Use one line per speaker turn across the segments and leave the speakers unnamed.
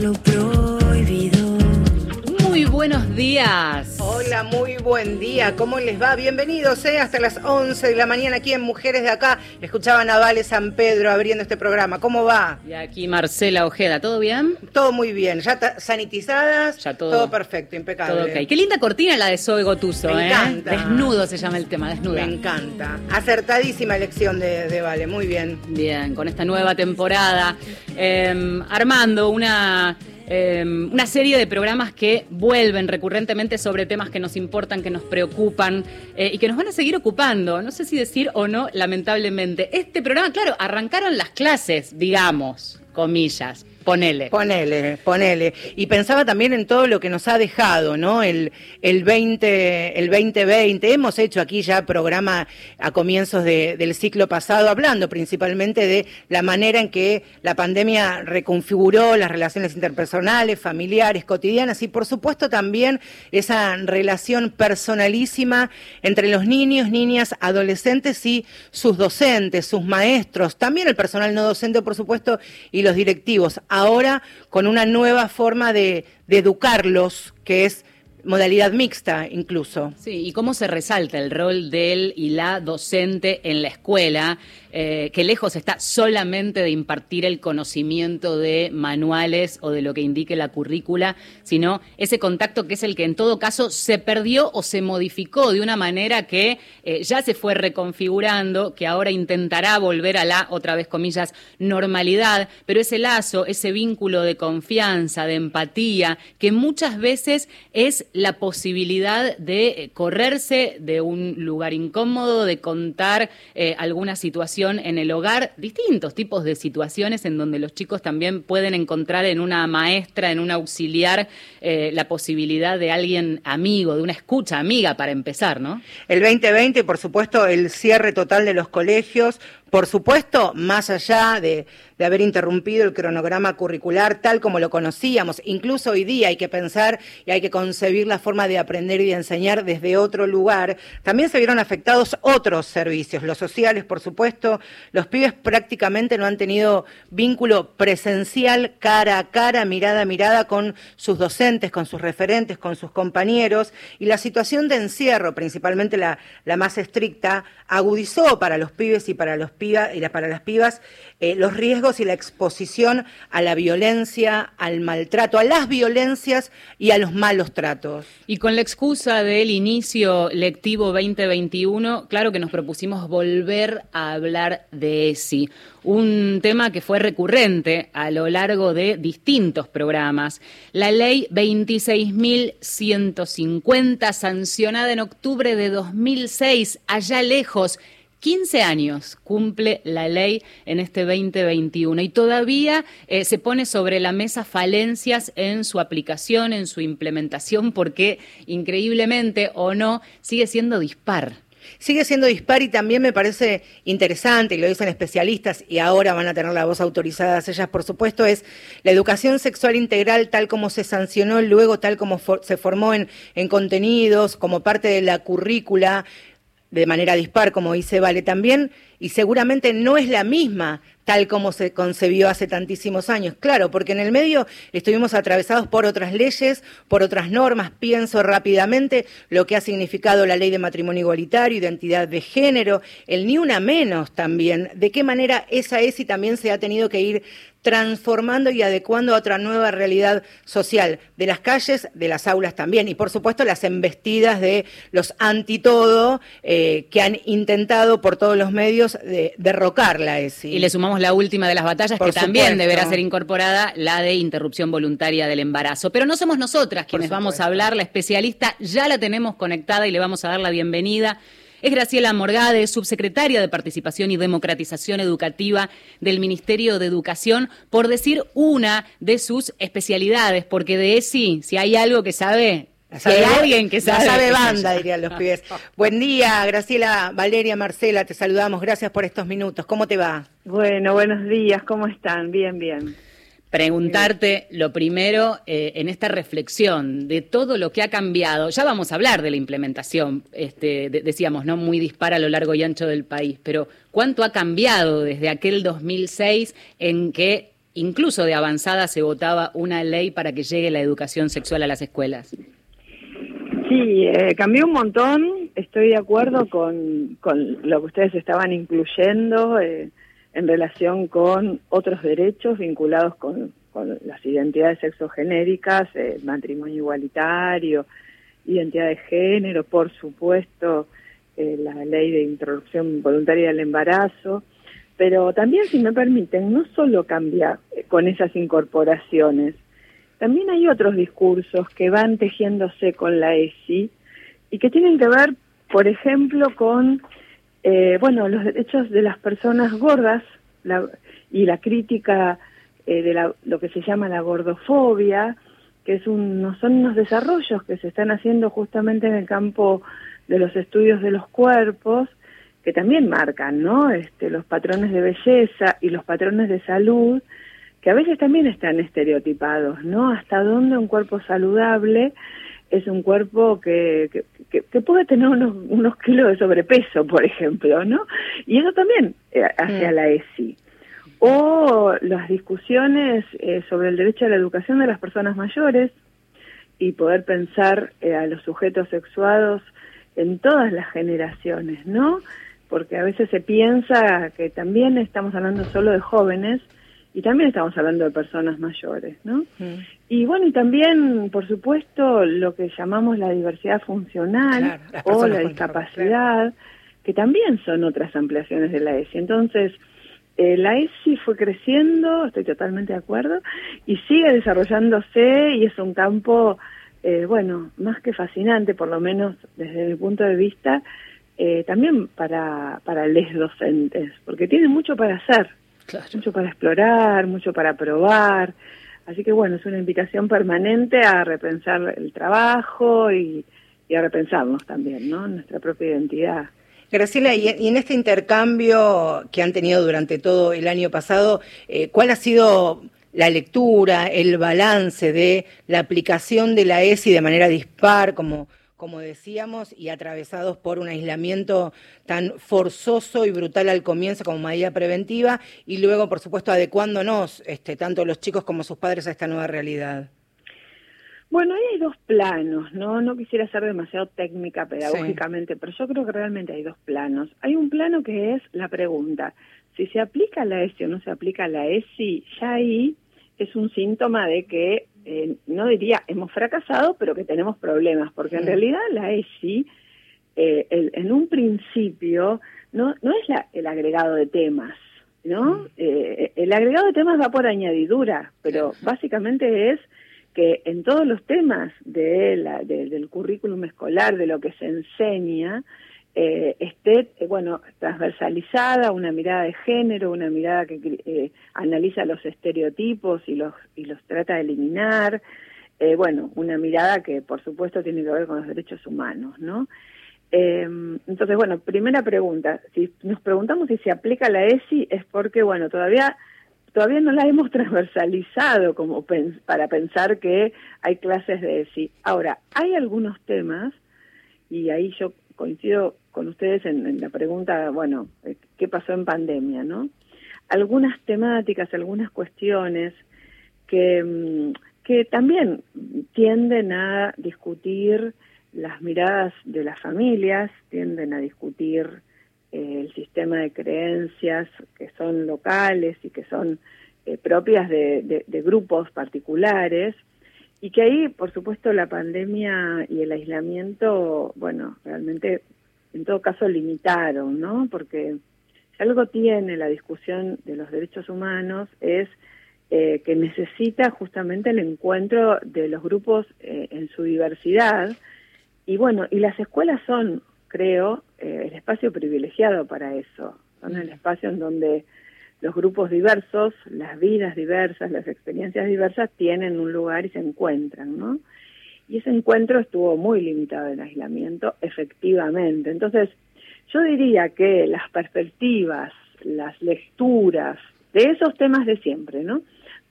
lo prohibido.
Muy buenos días.
Hola, muy buen día. ¿Cómo les va? Bienvenidos eh, hasta las 11 de la mañana aquí en Mujeres de Acá. Escuchaban a Vale San Pedro abriendo este programa. ¿Cómo va?
Y aquí Marcela Ojeda, ¿todo bien?
Todo muy bien. Ya sanitizadas.
Ya todo-
perfecto, impecable.
Todo ok. Qué linda cortina la de Zoe Gotuso,
Me
¿eh?
encanta.
Desnudo se llama el tema, desnuda.
Me encanta. Acertadísima elección de, de Vale. Muy bien.
Bien, con esta nueva temporada, eh, armando una, eh, una serie de programas que vuelven recurrentemente sobre temas que nos importan, que nos preocupan eh, y que nos van a seguir ocupando. No sé si decir o no, lamentablemente. Este programa, claro, arrancaron las clases, digamos, comillas, ponele.
Ponele, ponele. Y pensaba también en todo lo que nos ha dejado, ¿no? El, el, 20, el 2020. Hemos hecho aquí ya programa a comienzos de- del ciclo pasado, hablando principalmente de la manera en que la pandemia reconfiguró las relaciones interpersonales, familiares, cotidianas y por supuesto también esa relación personalísima entre los niños, niñas, adolescentes y sus docentes, sus maestros, también el personal no docente, por supuesto, y los directivos. Ahora con una nueva forma de, educarlos, que es modalidad mixta incluso.
Sí, y cómo se resalta el rol del y la docente en la escuela, eh, que lejos está solamente de impartir el conocimiento de manuales o de lo que indique la currícula, sino ese contacto que es el que en todo caso se perdió o se modificó de una manera que eh, ya se fue reconfigurando, que ahora intentará volver a la, otra vez comillas, normalidad, pero ese lazo, ese vínculo de confianza, de empatía, que muchas veces es la posibilidad de eh, correrse de un lugar incómodo, de contar eh, alguna situación en el hogar, distintos tipos de situaciones en donde los chicos también pueden encontrar en una maestra, en un auxiliar, eh, la posibilidad de alguien amigo, de una escucha amiga para empezar, ¿no?
El 2020, por supuesto, el cierre total de los colegios, por supuesto, más allá de, haber interrumpido el cronograma curricular tal como lo conocíamos, incluso hoy día hay que pensar y hay que concebir la forma de aprender y de enseñar desde otro lugar, también se vieron afectados otros servicios, los sociales, por supuesto, los pibes prácticamente no han tenido vínculo presencial cara a cara, mirada a mirada con sus docentes, con sus referentes, con sus compañeros, y la situación de encierro, principalmente la más estricta, agudizó para los pibes y para los piba, y la- para las pibas eh, los riesgos y la exposición a la violencia, al maltrato, a las violencias y a los malos tratos.
Y con la excusa del inicio lectivo 2021, claro que nos propusimos volver a hablar de ESI, un tema que fue recurrente a lo largo de distintos programas. La ley 26.150, sancionada en octubre de 2006, allá lejos, 15 años cumple la ley en este 2021 y todavía eh, se pone sobre la mesa falencias en su aplicación, en su implementación, porque increíblemente o no, sigue siendo dispar.
Sigue siendo dispar y también me parece interesante, y lo dicen especialistas, y ahora van a tener la voz autorizada ellas, por supuesto, es la educación sexual integral tal como se sancionó, luego tal como se formó en contenidos, como parte de la currícula, de manera dispar, como dice Vale también, y seguramente no es la misma tal como se concebió hace tantísimos años. Claro, porque en el medio estuvimos atravesados por otras leyes, por otras normas. Pienso rápidamente lo que ha significado la ley de matrimonio igualitario, identidad de género, el ni una menos también. De qué manera esa ESI también se ha tenido que ir transformando y adecuando a otra nueva realidad social, de las calles, de las aulas también, y por supuesto las embestidas de los antitodo eh, que han intentado por todos los medios de, derrocar la ESI.
Y le sumamos la última de las batallas,
Por
que también deberá ser incorporada, la de interrupción voluntaria del embarazo. Pero no somos nosotras quienes vamos a hablar, la especialista ya la tenemos conectada y le vamos a dar la bienvenida. Es Graciela Morgade, subsecretaria de Participación y Democratización Educativa del Ministerio de Educación, por decir una de sus especialidades, porque de ESI, si hay algo que sabe,
Sabe-
alguien que
la
sabe,
sabe banda, dirían los pibes. Buen día, Graciela, Valeria, Marcela, te saludamos. Gracias por estos minutos. ¿Cómo te va?
Bueno, buenos días, ¿cómo están? Bien, bien.
preguntarte lo primero eh, en esta reflexión de todo lo que ha cambiado. Ya vamos a hablar de la implementación, este, de- decíamos, no muy dispara a lo largo y ancho del país, pero ¿cuánto ha cambiado desde aquel 2006 en que incluso de avanzada, se votaba una ley para que llegue la educación sexual a las escuelas.
Sí, eh, cambió un montón. Estoy de acuerdo con, con lo que ustedes estaban incluyendo eh, en relación con otros derechos vinculados con, las identidades sexogenéricas, eh, matrimonio igualitario, identidad de género, por supuesto, eh, la ley de introducción voluntaria del embarazo. Pero también, si me permiten, no solo cambia eh, con esas incorporaciones, también hay otros discursos que van tejiéndose con la ESI y que tienen que ver, por ejemplo, con eh, bueno los derechos de las personas gordas y la crítica eh, de la, lo que se llama la gordofobia, que es un, son unos desarrollos que se están haciendo justamente en el campo de los estudios de los cuerpos, que también marcan, ¿no? Este, los patrones de belleza y los patrones de salud que a veces también están estereotipados, ¿no? Hasta dónde un cuerpo saludable es un cuerpo que, que, que, puede tener unos, unos kilos de sobrepeso, por ejemplo, ¿no? Y eso también eh, hacia mm. la ESI. O las discusiones eh, sobre el derecho a la educación de las personas mayores y poder pensar eh, a los sujetos sexuados en todas las generaciones, ¿no? Porque a veces se piensa que también estamos hablando solo de jóvenes, y también estamos hablando de personas mayores, ¿no? Mm. Y bueno, y también, por supuesto, lo que llamamos la diversidad funcional o la discapacidad, que también son otras ampliaciones de la ESI. Entonces, eh, la ESI fue creciendo, estoy totalmente de acuerdo, y sigue desarrollándose y es un campo, eh, bueno, más que fascinante, por lo menos desde mi punto de vista, eh, también para, para les docentes, porque tienen mucho para hacer mucho para explorar, mucho para probar. Así que bueno, es una invitación permanente a repensar el trabajo y, a repensarnos también, ¿no? Nuestra propia identidad.
Graciela, y, en este intercambio que han tenido durante todo el año pasado, eh, ¿cuál ha sido la lectura, el balance de la aplicación de la ESI de manera dispar, como como decíamos, y atravesados por un aislamiento tan forzoso y brutal al comienzo como medida preventiva, y luego, por supuesto, adecuándonos, este, tanto los chicos como sus padres, a esta nueva realidad.
Bueno, ahí hay dos planos, ¿no? No quisiera ser demasiado técnica pedagógicamente, pero yo creo que realmente hay dos planos. Hay un plano que es la pregunta, si se aplica la ESI o no se aplica la ESI, ya ahí es un síntoma de que eh, no diría hemos fracasado, pero que tenemos problemas, porque en realidad la ESI, eh, en un principio, no, no es la, el agregado de temas, ¿no? Eh, el agregado de temas va por añadidura, pero básicamente es que en todos los temas de la, del currículum escolar, de lo que se enseña, eh, esté, eh, bueno, transversalizada, una mirada de género, una mirada que eh, analiza los estereotipos y los, y los trata de eliminar, eh, bueno, una mirada que por supuesto tiene que ver con los derechos humanos, ¿no? entonces, bueno, primera pregunta, si nos preguntamos si se aplica la ESI es porque, bueno, todavía todavía no la hemos transversalizado como para pensar que hay clases de ESI. Ahora, hay algunos temas, y ahí yo coincido con ustedes en, la pregunta, bueno, eh, ¿qué pasó en pandemia, no? Algunas temáticas, algunas cuestiones que, mm, que también tienden a discutir las miradas de las familias, tienden a discutir eh, el sistema de creencias que son locales y que son eh, propias de, de, grupos particulares, y que ahí, por supuesto, la pandemia y el aislamiento, bueno, realmente en todo caso limitaron, ¿no? Porque si algo tiene la discusión de los derechos humanos es eh, que necesita justamente el encuentro de los grupos eh, en su diversidad. Y bueno, y las escuelas son, creo, eh, el espacio privilegiado para eso. Son el espacio en donde los grupos diversos, las vidas diversas, las experiencias diversas tienen un lugar y se encuentran, ¿no? Y ese encuentro estuvo muy limitado en aislamiento, efectivamente. Entonces, yo diría que las perspectivas, las lecturas de esos temas de siempre, ¿no?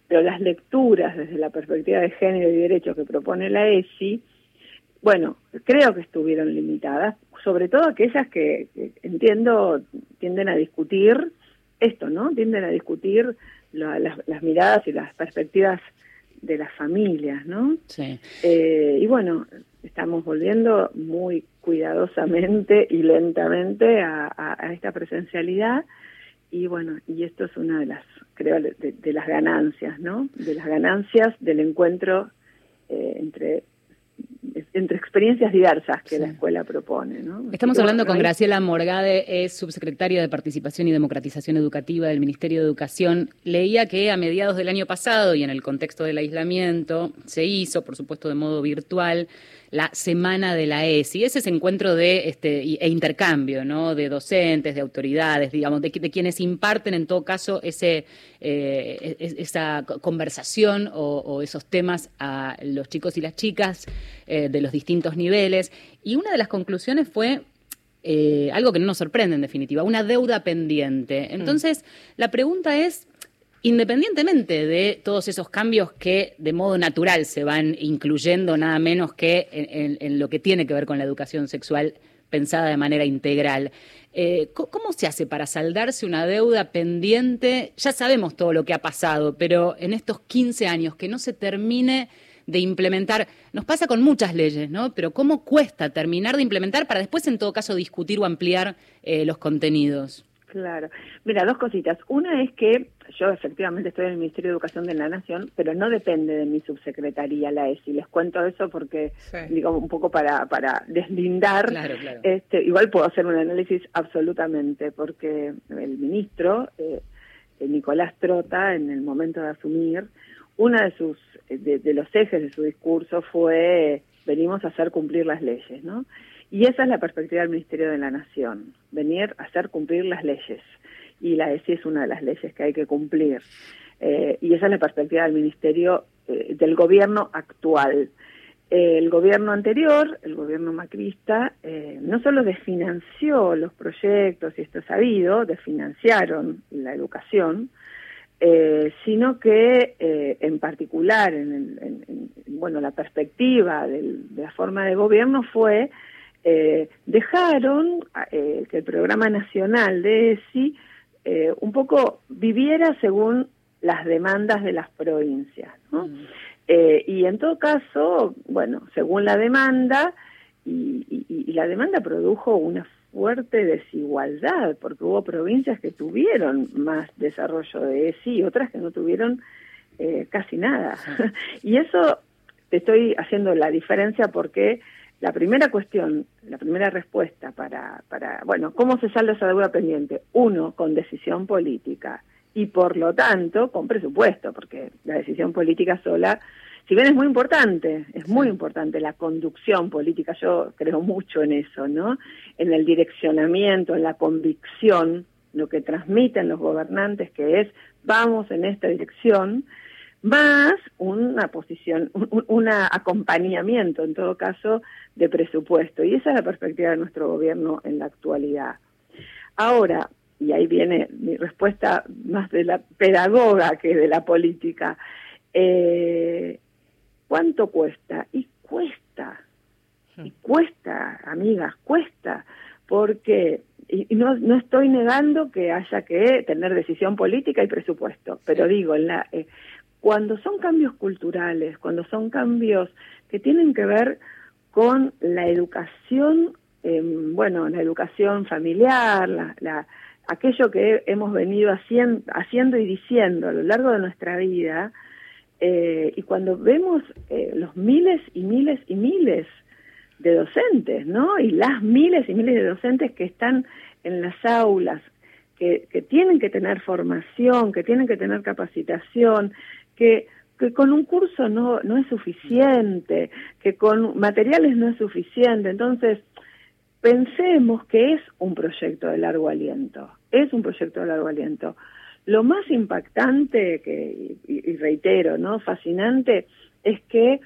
Pero las lecturas desde la perspectiva de género y derecho que propone la ESI, bueno, creo que estuvieron limitadas, sobre todo aquellas que, entiendo tienden a discutir esto, ¿no? Tienden a discutir las, miradas y las perspectivas de las familias, ¿no?
Sí.
Eh, y bueno, estamos volviendo muy cuidadosamente y lentamente a, esta presencialidad y bueno, y esto es una de las, creo, de, las ganancias, ¿no? De las ganancias del encuentro eh, entre entre experiencias diversas que la escuela propone. ¿no?
Estamos hablando con Graciela Morgade, es subsecretaria de Participación y Democratización Educativa del Ministerio de Educación. Leía que a mediados del año pasado y en el contexto del aislamiento se hizo, por supuesto de modo virtual, la Semana de la ESI. Ese es encuentro de este e intercambio, ¿no? De docentes, de autoridades, digamos, de, quienes imparten en todo caso ese eh, esa conversación o, esos temas a los chicos y las chicas eh, de los distintos niveles. Y una de las conclusiones fue eh, algo que no nos sorprende en definitiva, una deuda pendiente. Mm. Entonces, la pregunta es, independientemente de todos esos cambios que de modo natural se van incluyendo nada menos que en, lo que tiene que ver con la educación sexual pensada de manera integral. Eh, ¿Cómo se hace para saldarse una deuda pendiente? Ya sabemos todo lo que ha pasado, pero en estos 15 años que no se termine de implementar, nos pasa con muchas leyes, ¿no? Pero ¿cómo cuesta terminar de implementar para después en todo caso discutir o ampliar eh, los contenidos?
Claro. Mira, dos cositas. Una es que yo efectivamente estoy en el Ministerio de Educación de la Nación, pero no depende de mi subsecretaría, la ESI. Les cuento eso porque, digo, un poco para, para deslindar. Este, igual puedo hacer un análisis absolutamente, porque el ministro, eh, Nicolás Trota, en el momento de asumir, uno de sus de, de los ejes de su discurso fue venimos a hacer cumplir las leyes, ¿no? Y esa es la perspectiva del Ministerio de la Nación, venir a hacer cumplir las leyes. Y la ESI es una de las leyes que hay que cumplir. Eh, y esa es la perspectiva del Ministerio, eh, del gobierno actual. el gobierno anterior, el gobierno macrista, eh, no solo desfinanció los proyectos, y esto es sabido, desfinanciaron la educación, sino que en particular, en, bueno, la perspectiva de la forma de gobierno fue eh, dejaron eh, que el programa nacional de ESI eh, un poco viviera según las demandas de las provincias. ¿no? Mm. y en todo caso, bueno, según la demanda, y, y, la demanda produjo una fuerte desigualdad, porque hubo provincias que tuvieron más desarrollo de ESI y otras que no tuvieron casi nada. y eso te estoy haciendo la diferencia porque la primera cuestión, la primera respuesta para, para, bueno, ¿cómo se salda esa deuda pendiente? Uno, con decisión política y por lo tanto con presupuesto, porque la decisión política sola, si bien es muy importante, es muy importante la conducción política, yo creo mucho en eso, ¿no? En el direccionamiento, en la convicción, lo que transmiten los gobernantes, que es vamos en esta dirección, más una posición, un, acompañamiento, en todo caso, de presupuesto. Y esa es la perspectiva de nuestro gobierno en la actualidad. Ahora, y ahí viene mi respuesta más de la pedagoga que de la política, eh, ¿cuánto cuesta? Y cuesta, y cuesta, amigas, cuesta, porque y no, no estoy negando que haya que tener decisión política y presupuesto, pero digo, en la, eh, cuando son cambios culturales, cuando son cambios que tienen que ver con la educación, em, bueno, la educación familiar, la, aquello que hemos venido haciendo, haciendo y diciendo a lo largo de nuestra vida, eh, y cuando vemos eh, los miles y miles y miles de docentes, ¿no? Y las miles y miles de docentes que están en las aulas, que, que tienen que tener formación, que tienen que tener capacitación, que, con un curso no, no es suficiente, que con materiales no es suficiente. Entonces, pensemos que es un proyecto de largo aliento, es un proyecto de largo aliento. Lo más impactante, que, y, reitero, ¿no? fascinante, es que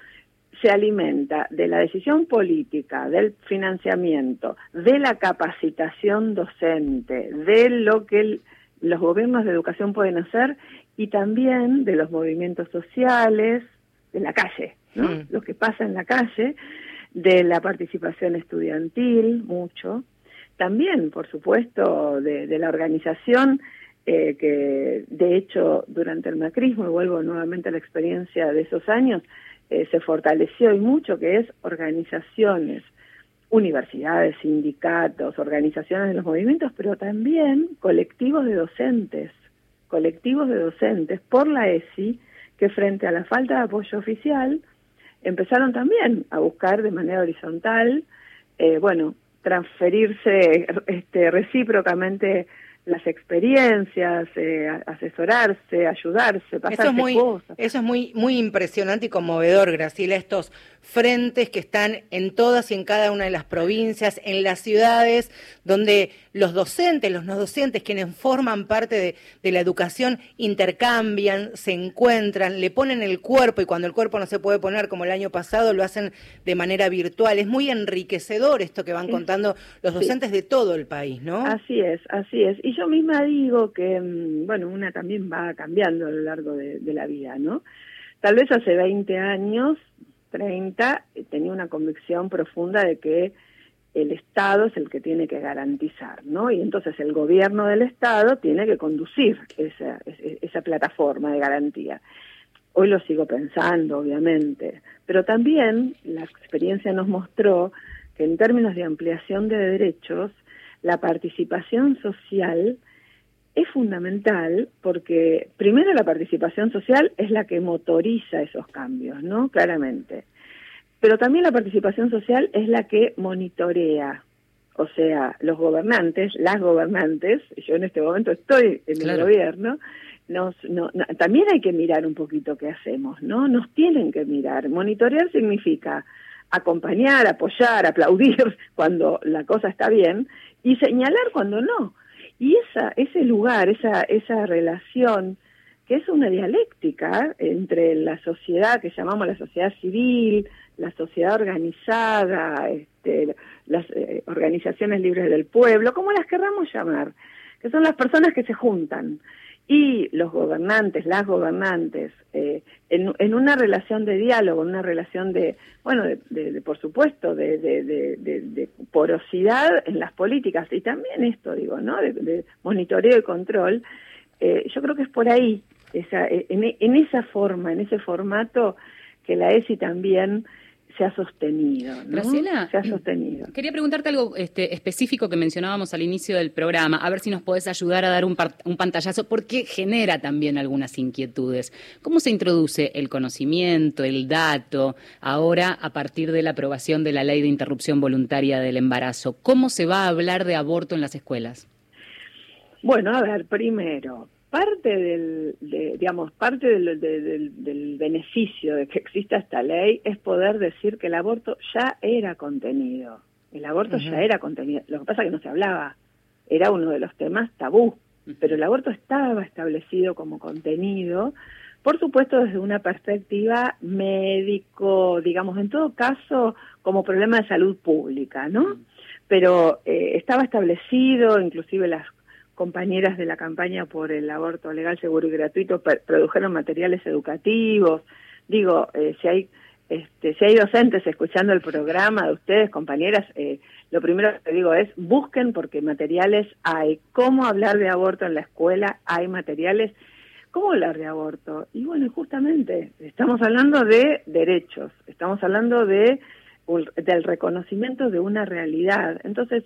se alimenta de la decisión política, del financiamiento, de la capacitación docente, de lo que los gobiernos de educación pueden hacer y también de los movimientos sociales, de la calle, ¿no? Mm. Lo que pasa en la calle, de la participación estudiantil, mucho, también, por supuesto, de, la organización eh, que de hecho durante el macrismo, y vuelvo nuevamente a la experiencia de esos años, eh, se fortaleció y mucho, que es organizaciones, universidades, sindicatos, organizaciones de los movimientos, pero también colectivos de docentes, colectivos de docentes por la ESI, que frente a la falta de apoyo oficial, empezaron también a buscar de manera horizontal, eh, bueno, transferirse este, recíprocamente las experiencias, eh, asesorarse, ayudarse, pasarse
eso es muy,
cosas.
Eso es muy, muy impresionante y conmovedor, Graciela, estos frentes que están en todas y en cada una de las provincias, en las ciudades, donde los docentes, los no docentes, quienes forman parte de, de, la educación, intercambian, se encuentran, le ponen el cuerpo y cuando el cuerpo no se puede poner como el año pasado, lo hacen de manera virtual. Es muy enriquecedor esto que van contando los docentes sí. de todo el país, ¿no?
Así es, así es. Y yo misma digo que, mm, bueno, una también va cambiando a lo largo de, la vida, ¿no? Tal vez hace 20 años 30 tenía una convicción profunda de que el Estado es el que tiene que garantizar, ¿no? Y entonces el gobierno del Estado tiene que conducir esa, esa plataforma de garantía. Hoy lo sigo pensando, obviamente, pero también la experiencia nos mostró que en términos de ampliación de derechos, la participación social es fundamental porque primero la participación social es la que motoriza esos cambios, ¿no? Claramente. Pero también la participación social es la que monitorea, o sea, los gobernantes, las gobernantes, yo en este momento estoy en claro. el gobierno, nos, no, no, también hay que mirar un poquito qué hacemos, ¿no? Nos tienen que mirar. Monitorear significa acompañar, apoyar, aplaudir cuando la cosa está bien y señalar cuando no. Y esa, ese lugar, esa, esa relación, que es una dialéctica entre la sociedad que llamamos la sociedad civil, la sociedad organizada, este, las eh, organizaciones libres del pueblo, como las querramos llamar, que son las personas que se juntan, y los gobernantes, las gobernantes, eh, en, una relación de diálogo, en una relación de, bueno, de, de, de por supuesto, de, de, porosidad en las políticas, y también esto, digo, ¿no? De, monitoreo y control, eh, yo creo que es por ahí, esa, en, en esa forma, en ese formato, que la ESI también se ha sostenido. ¿no?
Graciela,
se ha sostenido.
Quería preguntarte algo este, específico que mencionábamos al inicio del programa, a ver si nos podés ayudar a dar un, un, pantallazo, porque genera también algunas inquietudes. ¿Cómo se introduce el conocimiento, el dato, ahora a partir de la aprobación de la ley de interrupción voluntaria del embarazo? ¿Cómo se va a hablar de aborto en las escuelas?
Bueno, a ver, primero, parte del, de, digamos, parte del, de, del, del, beneficio de que exista esta ley es poder decir que el aborto ya era contenido. El aborto uh -huh. ya era contenido. Lo que pasa es que no se hablaba. Era uno de los temas tabú. Uh -huh. Pero el aborto estaba establecido como contenido, por supuesto desde una perspectiva médico, digamos, en todo caso como problema de salud pública, ¿no? Uh -huh. Pero eh, estaba establecido, inclusive las compañeras de la campaña por el aborto legal, seguro y gratuito produjeron materiales educativos. Digo, eh, si hay este, si hay docentes escuchando el programa de ustedes, compañeras, eh, lo primero que digo es busquen porque materiales hay. ¿Cómo hablar de aborto en la escuela? Hay materiales. ¿Cómo hablar de aborto? Y bueno, justamente estamos hablando de derechos, estamos hablando de del reconocimiento de una realidad. Entonces,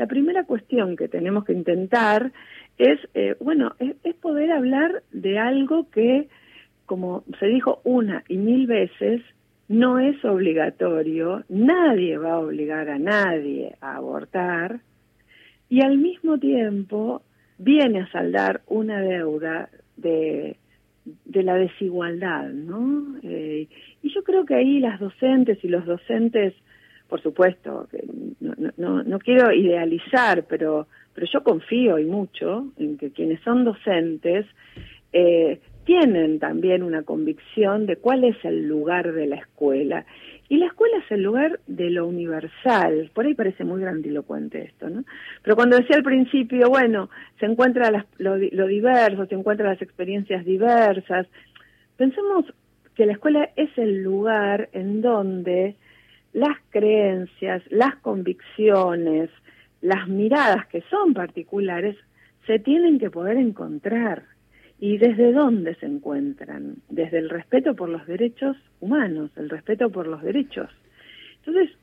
la primera cuestión que tenemos que intentar es, eh, bueno, es, poder hablar de algo que, como se dijo una y mil veces, no es obligatorio, nadie va a obligar a nadie a abortar, y al mismo tiempo viene a saldar una deuda de, de la desigualdad, ¿no? Eh, y yo creo que ahí las docentes y los docentes por supuesto, no, no, no quiero idealizar, pero, pero yo confío y mucho en que quienes son docentes eh, tienen también una convicción de cuál es el lugar de la escuela. Y la escuela es el lugar de lo universal. Por ahí parece muy grandilocuente esto, ¿no? Pero cuando decía al principio, bueno, se encuentra las, lo, lo diverso, se encuentran las experiencias diversas, pensemos que la escuela es el lugar en donde las creencias, las convicciones, las miradas que son particulares, se tienen que poder encontrar. ¿Y desde dónde se encuentran? Desde el respeto por los derechos humanos, el respeto por los derechos. Entonces,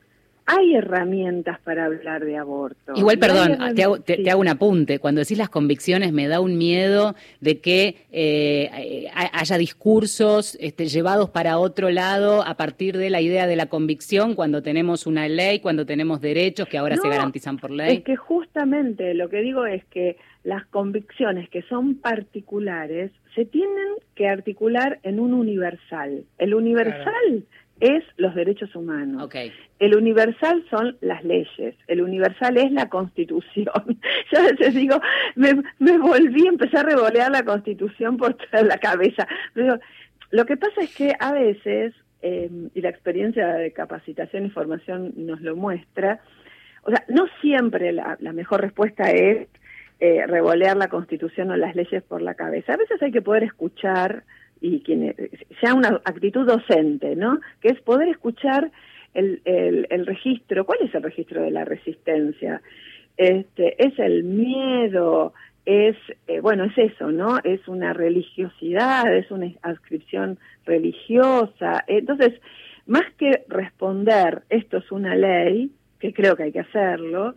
hay herramientas para hablar de aborto.
Igual, perdón, te hago, te, hago, un apunte. Cuando decís las convicciones, me da un miedo de que eh, haya discursos este, llevados para otro lado a partir de la idea de la convicción cuando tenemos una ley, cuando tenemos derechos que ahora se garantizan por ley.
Es que justamente lo que digo es que las convicciones que son particulares se tienen que articular en un universal. El universal es los derechos humanos. El universal son las leyes, el universal es la constitución. Yo a veces digo, me, me volví, empecé a revolear la constitución por toda la cabeza. Pero lo que pasa es que a veces, em, y la experiencia de capacitación y formación nos lo muestra, o sea, no siempre la, la mejor respuesta es eh, revolear la constitución o las leyes por la cabeza. A veces hay que poder escuchar y quien sea una actitud docente, ¿no? Que es poder escuchar el, el, registro. ¿Cuál es el registro de la resistencia? Este, es el miedo, es, eh, bueno, es eso, ¿no? Es una religiosidad, es una adscripción religiosa. Entonces, más que responder, esto es una ley, que creo que hay que hacerlo,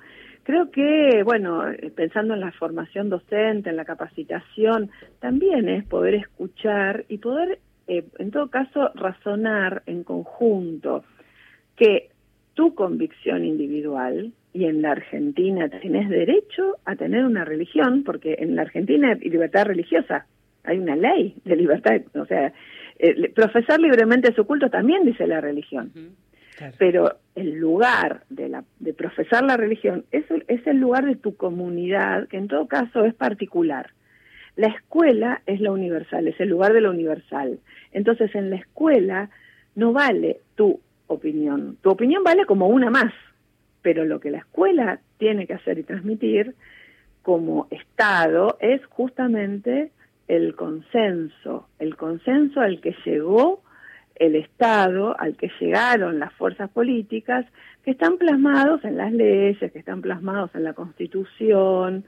Creo que, bueno, pensando en la formación docente, en la capacitación, también es poder escuchar y poder, eh, en todo caso, razonar en conjunto que tu convicción individual, y en la Argentina tienes derecho a tener una religión, porque en la Argentina hay libertad religiosa, hay una ley de libertad, o sea, eh, profesar libremente su culto también dice la religión. Pero el lugar de, la, de profesar la religión es, es el lugar de tu comunidad, que en todo caso es particular. La escuela es la universal, es el lugar de lo universal. Entonces en la escuela no vale tu opinión. Tu opinión vale como una más, pero lo que la escuela tiene que hacer y transmitir como Estado es justamente el consenso, el consenso al que llegó el Estado al que llegaron las fuerzas políticas que están plasmados en las leyes, que están plasmados en la Constitución,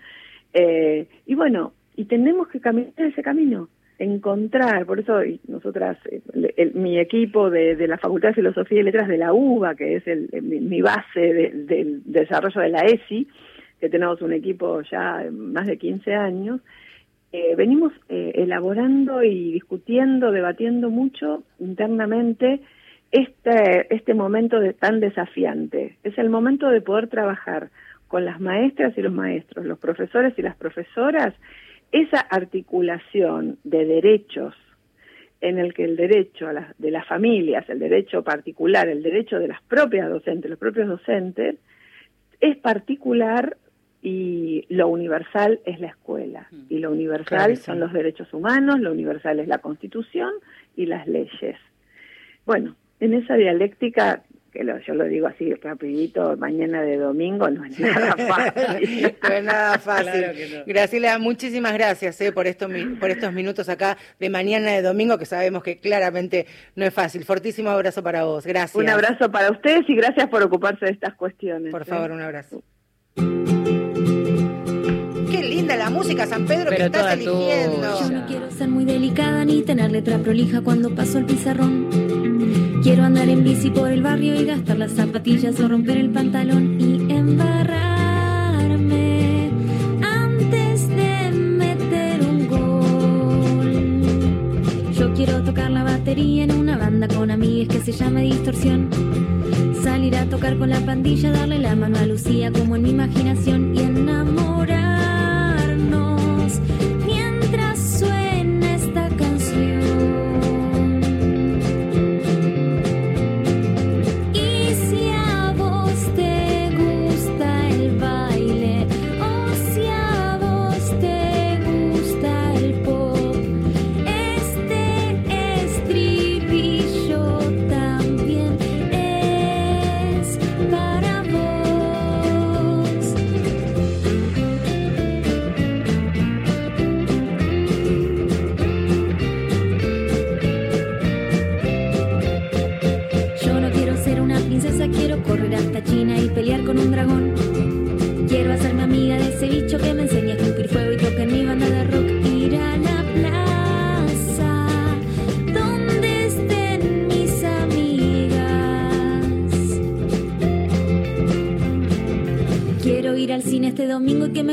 eh, y bueno, y tenemos que caminar ese camino, encontrar, por eso nosotras, eh, mi equipo de, la Facultad de Filosofía y Letras de la UBA, que es el, mi, base del desarrollo de la ESI, que tenemos un equipo ya más de 15 años, eh, venimos eh, elaborando y discutiendo, debatiendo mucho internamente este, este momento de, tan desafiante. Es el momento de poder trabajar con las maestras y los maestros, los profesores y las profesoras, esa articulación de derechos en el que el derecho de las familias, el derecho particular, el derecho de las propias docentes, los propios docentes, es particular y lo universal es la escuela mm. y lo universal son los derechos humanos, lo universal es la constitución y las leyes. Bueno, en esa dialéctica, que yo lo digo así rapidito, mañana de domingo no es nada fácil.
no es nada fácil. Graciela, muchísimas gracias eh, por, estos, por estos minutos acá de mañana de domingo, que sabemos que claramente no es fácil. Fortísimo abrazo para vos. Gracias.
Un abrazo para ustedes y gracias por ocuparse de estas cuestiones.
Por favor, ¿eh? un abrazo linda la música, San Pedro, que estás eligiendo.
Yo no quiero ser muy delicada ni tener letra prolija cuando paso el pizarrón. Quiero andar en bici por el barrio y gastar las zapatillas o romper el pantalón y embarrarme antes de meter un gol. Yo quiero tocar la batería en una banda con amigas que se llama Distorsión. Salir a tocar con la pandilla, darle la mano a Lucía como en mi imaginación y enamorar.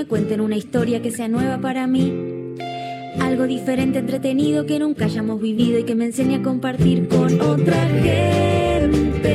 Me cuenten una historia que sea nueva para mí. Algo diferente, entretenido que nunca hayamos vivido y que me enseñe a compartir con otra gente.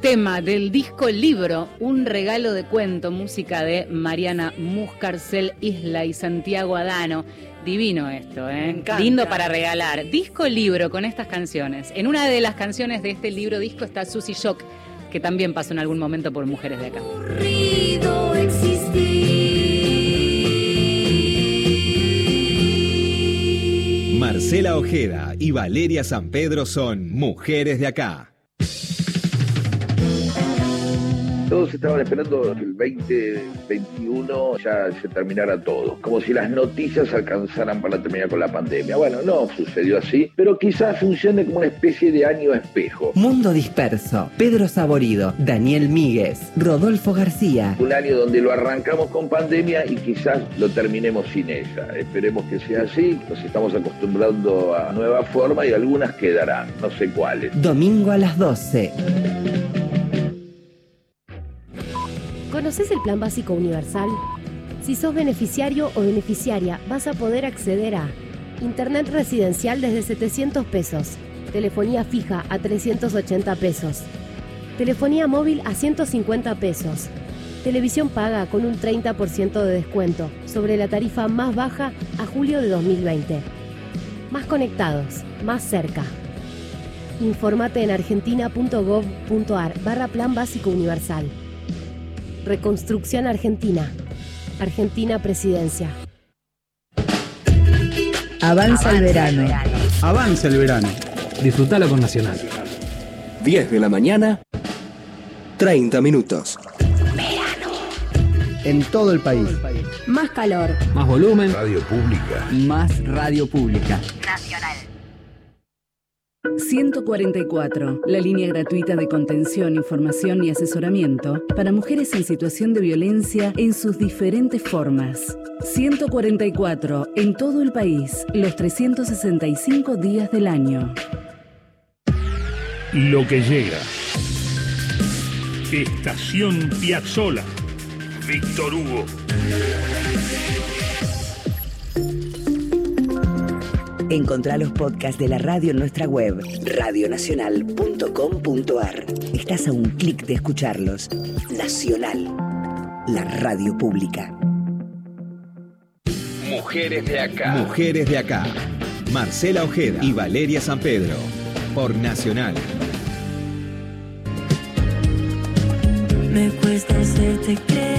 Tema del disco Libro, un regalo de cuento, música de Mariana Muscarcel, Isla y Santiago Adano. Divino esto, ¿eh? Lindo para regalar. Disco Libro con estas canciones. En una de las canciones de este libro disco está Susy Shock, que también pasó en algún momento por Mujeres de Acá.
Marcela Ojeda y Valeria San Pedro son Mujeres de Acá.
Todos estaban esperando que el 2021 ya se terminara todo, como si las noticias alcanzaran para terminar con la pandemia. Bueno, no sucedió así, pero quizás funcione como una especie de año espejo.
Mundo Disperso, Pedro Saborido, Daniel Míguez, Rodolfo García.
Un año donde lo arrancamos con pandemia y quizás lo terminemos sin ella. Esperemos que sea así, nos estamos acostumbrando a nueva forma y algunas quedarán, no sé cuáles.
Domingo a las 12.
¿Conoces el Plan Básico Universal? Si sos beneficiario o beneficiaria, vas a poder acceder a Internet residencial desde 700 pesos, telefonía fija a 380 pesos, telefonía móvil a 150 pesos, televisión paga con un 30% de descuento sobre la tarifa más baja a julio de 2020. Más conectados, más cerca. Informate en argentina.gov.ar barra Plan Básico Universal. Reconstrucción Argentina. Argentina Presidencia.
Avanza, el verano.
Avanza el verano. Disfrutalo con Nacional.
10 de la mañana, 30 minutos.
Verano. En todo el país.
Más calor.
Más volumen.
Radio pública.
Más radio pública.
Nacional.
144, la línea gratuita de contención, información y asesoramiento para mujeres en situación de violencia en sus diferentes formas. 144, en todo el país, los 365 días del año.
Lo que llega. Estación Piazzola. Víctor Hugo.
Encontrá los podcasts de la radio en nuestra web, radionacional.com.ar. Estás a un clic de escucharlos. Nacional, la radio pública.
Mujeres de acá. Mujeres de acá. Marcela Ojeda y Valeria San Pedro. Por Nacional.
Me cuesta hacerte creer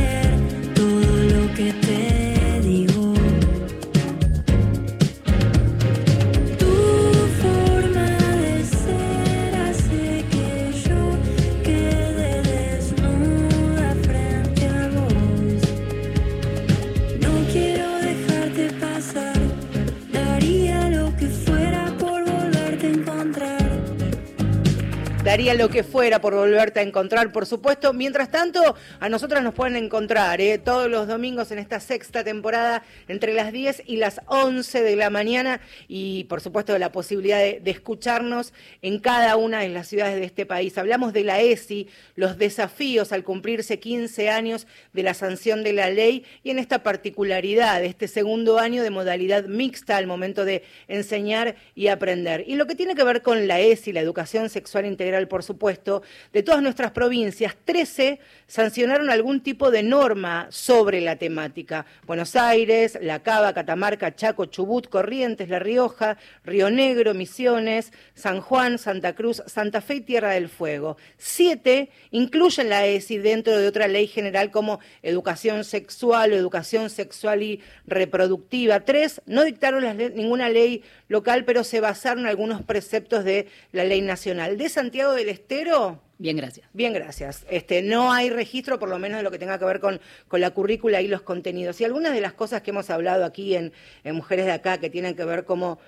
lo que fuera por volverte a encontrar, por supuesto. Mientras tanto, a nosotras nos pueden encontrar ¿eh? todos los domingos en esta sexta temporada entre las 10 y las 11 de la mañana y, por supuesto, la posibilidad de, escucharnos en cada una de las ciudades de este país. Hablamos de la ESI, los desafíos al cumplirse 15 años de la sanción de la ley y en esta particularidad este segundo año de modalidad mixta al momento de enseñar y aprender. Y lo que tiene que ver con la ESI, la educación sexual integral por supuesto, de todas nuestras provincias, 13 sancionaron algún tipo de norma sobre la temática. Buenos Aires, La Cava, Catamarca, Chaco, Chubut, Corrientes, La Rioja, Río Negro, Misiones, San Juan, Santa Cruz, Santa Fe y Tierra del Fuego. Siete incluyen la ESI dentro de otra ley general como educación sexual o educación sexual y reproductiva. Tres no dictaron ninguna ley local, pero se basaron en algunos preceptos de la ley nacional. De Santiago del Estero,
Bien, gracias.
Bien, gracias. Este, no hay registro, por lo menos, de lo que tenga que ver con, con la currícula y los contenidos. Y algunas de las cosas que hemos hablado aquí en, en Mujeres de Acá, que tienen que ver como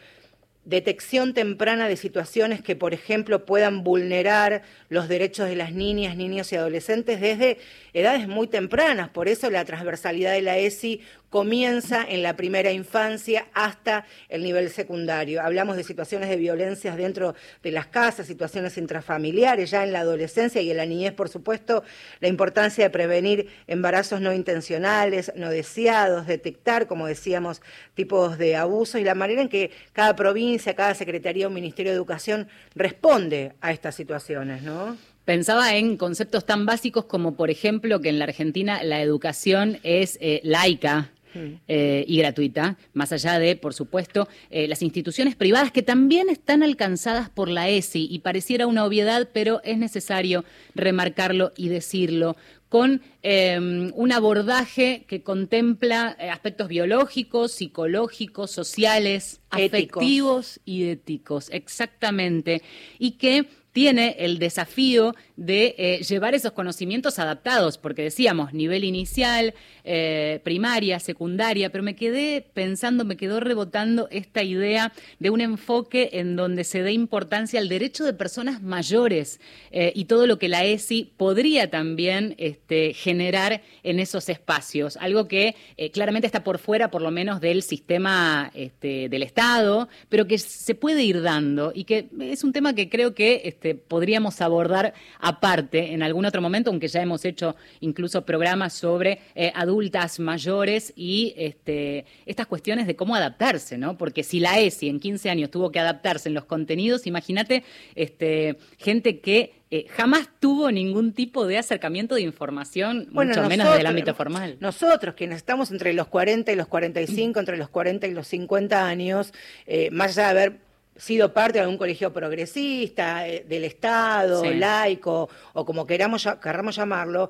detección temprana de situaciones que, por ejemplo, puedan vulnerar los derechos de las niñas, niños y adolescentes desde edades muy tempranas. Por eso la transversalidad de la ESI comienza en la primera infancia hasta el nivel secundario. Hablamos de situaciones de violencias dentro de las casas, situaciones intrafamiliares, ya en la adolescencia y en la niñez, por supuesto, la importancia de prevenir embarazos no intencionales, no deseados, detectar, como decíamos, tipos de abusos y la manera en que cada provincia, cada secretaría o ministerio de educación responde a estas situaciones, ¿no?
Pensaba en conceptos tan básicos como, por ejemplo, que en la Argentina la educación es eh, laica, eh, y gratuita, más allá de, por supuesto, eh, las instituciones privadas que también están alcanzadas por la ESI y pareciera una obviedad, pero es necesario remarcarlo y decirlo con em, un abordaje que contempla eh, aspectos biológicos, psicológicos, sociales, afectivos y éticos, exactamente, y que tiene el desafío de eh, llevar esos conocimientos adaptados, porque decíamos nivel inicial, eh, primaria, secundaria, pero me quedé pensando, me quedó rebotando esta idea de un enfoque en donde se dé importancia al derecho de personas mayores eh, y todo lo que la ESI podría también este, generar en esos espacios, algo que claramente está por fuera, por lo menos, del sistema este, del Estado, pero que se puede ir dando y que es un tema que creo que este, este, podríamos abordar aparte en algún otro momento, aunque ya hemos hecho incluso programas sobre eh, adultas mayores y este, estas cuestiones de cómo adaptarse, ¿no? Porque si la ESI en 15 años tuvo que adaptarse en los contenidos, imagínate este, gente que eh, jamás tuvo ningún tipo de acercamiento de información, mucho menos del ámbito formal.
Nosotros, quienes estamos entre los 40 y los 45, entre los 40 y los 50 años, eh, más allá de haber sido parte de algún colegio progresista, eh, del Estado, laico, o como queramos, queramos llamarlo,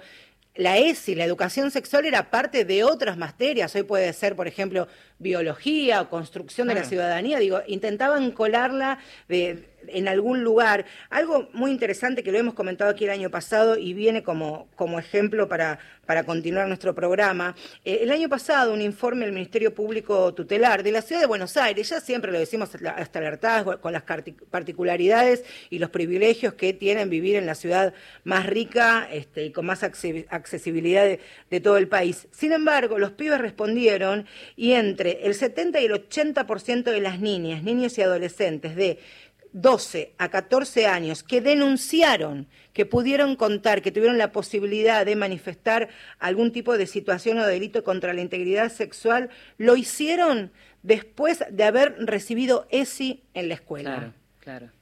la ESI, la educación sexual, era parte de otras materias. Hoy puede ser, por ejemplo, biología o construcción de la ciudadanía. Digo, intentaban colarla de, en algún lugar. Algo muy interesante que lo hemos comentado aquí el año pasado y viene como, como ejemplo para, para continuar nuestro programa. Eh, el año pasado, un informe del Ministerio Público Tutelar de la Ciudad de Buenos Aires, ya siempre lo decimos hasta alertadas con las particularidades y los privilegios que tienen vivir en la ciudad más rica este, y con más accesibilidad de, de todo el país. Sin embargo, los pibes respondieron y entre el 70 y el 80% de las niñas, niños y adolescentes de 12 a 14 años que denunciaron, que pudieron contar, que tuvieron la posibilidad de manifestar algún tipo de situación o delito contra la integridad sexual, lo hicieron después de haber recibido ESI en la escuela.
Claro, claro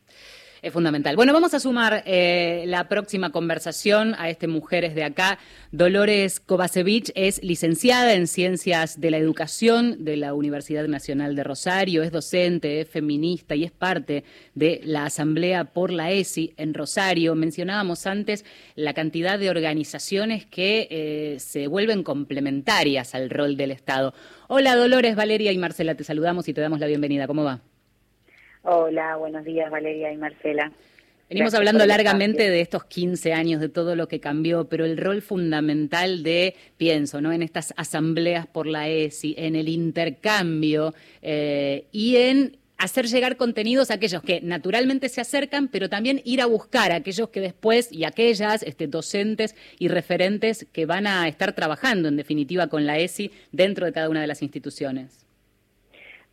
es fundamental. Bueno, vamos a sumar eh, la próxima conversación a este Mujeres de Acá. Dolores Kovacevic es licenciada en Ciencias de la Educación de la Universidad Nacional de Rosario, es docente, es feminista y es parte de la Asamblea por la ESI en Rosario. Mencionábamos antes la cantidad de organizaciones que eh, se vuelven complementarias al rol del Estado. Hola Dolores, Valeria y Marcela, te saludamos y te damos la bienvenida. ¿Cómo va?
Hola, buenos días Valeria y Marcela.
Venimos hablando largamente de estos 15 años, de todo lo que cambió, pero el rol fundamental de, pienso, ¿no? en estas asambleas por la ESI, en el intercambio eh, y en hacer llegar contenidos a aquellos que naturalmente se acercan, pero también ir a buscar a aquellos que después y aquellas este, docentes y referentes que van a estar trabajando en definitiva con la ESI dentro de cada una de las instituciones.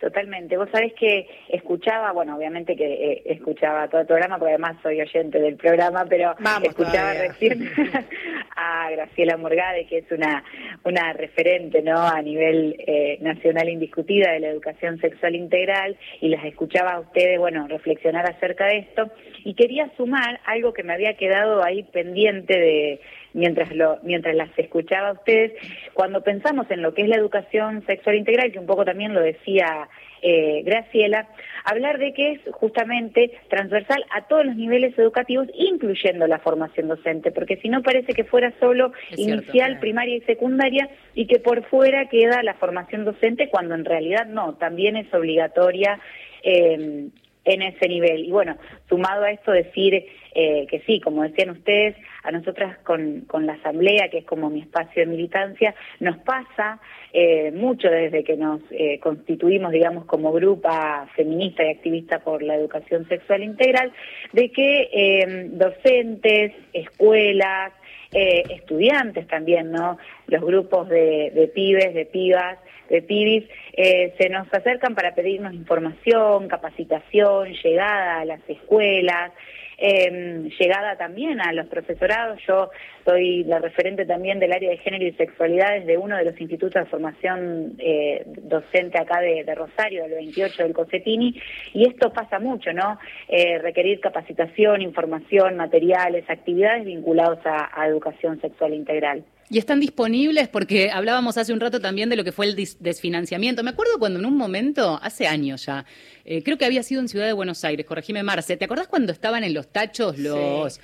Totalmente. Vos sabés que escuchaba, bueno, obviamente que eh, escuchaba todo el programa, porque además soy oyente del programa, pero escuchaba recién a Graciela Morgade, que es una, una referente ¿no? a nivel eh, nacional indiscutida de la educación sexual integral, y las escuchaba a ustedes, bueno, reflexionar acerca de esto, y quería sumar algo que me había quedado ahí pendiente de mientras, lo, mientras las escuchaba a ustedes, cuando pensamos en lo que es la educación sexual integral, que un poco también lo decía eh, Graciela, hablar de que es justamente transversal a todos los niveles educativos, incluyendo la formación docente, porque si no parece que fuera solo inicial, primaria y secundaria y que por fuera queda la formación docente cuando en realidad no, también es obligatoria. Eh, en ese nivel. Y bueno, sumado a esto decir eh, que sí, como decían ustedes, a nosotras con, con la Asamblea, que es como mi espacio de militancia, nos pasa eh, mucho desde que nos eh, constituimos, digamos, como grupa feminista y activista por la educación sexual integral, de que docentes, escuelas, estudiantes también, ¿no? Los grupos de, de pibes, de pibas, de pibis, eh, se nos acercan para pedirnos información, capacitación, llegada a las escuelas, eh, llegada también a los profesorados. Yo soy la referente también del área de género y sexualidades de uno de los institutos de formación eh, docente acá de, Rosario, del 28 del Cosetini, y esto pasa mucho, ¿no? Eh, requerir capacitación, información, materiales, actividades vinculados a educación sexual integral.
Y están disponibles porque hablábamos hace un rato también de lo que fue el desfinanciamiento. Me acuerdo cuando en un momento, hace años ya, eh, creo que había sido en Ciudad de Buenos Aires, corregime Marce, ¿te acordás cuando estaban en los tachos los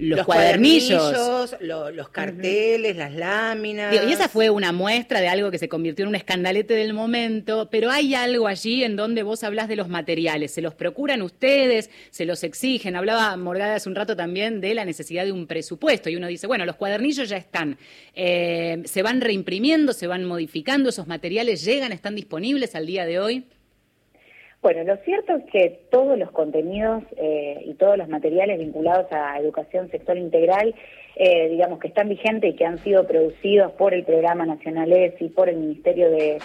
los, cuadernillos,
los carteles, las láminas.
y esa fue una muestra de algo que se convirtió en un escandalete del momento, pero hay algo allí en donde vos hablas de los materiales, se los procuran ustedes, se los exigen. Hablaba Morgada hace un rato también de la necesidad de un presupuesto y uno dice, bueno, los cuadernillos ya están, eh, se van reimprimiendo, se van modificando, esos materiales llegan, están disponibles al día de hoy.
Bueno, lo cierto es que todos los contenidos eh, y todos los materiales vinculados a educación sexual integral, eh, digamos que están vigentes y que han sido producidos por el Programa Nacional y por el Ministerio de,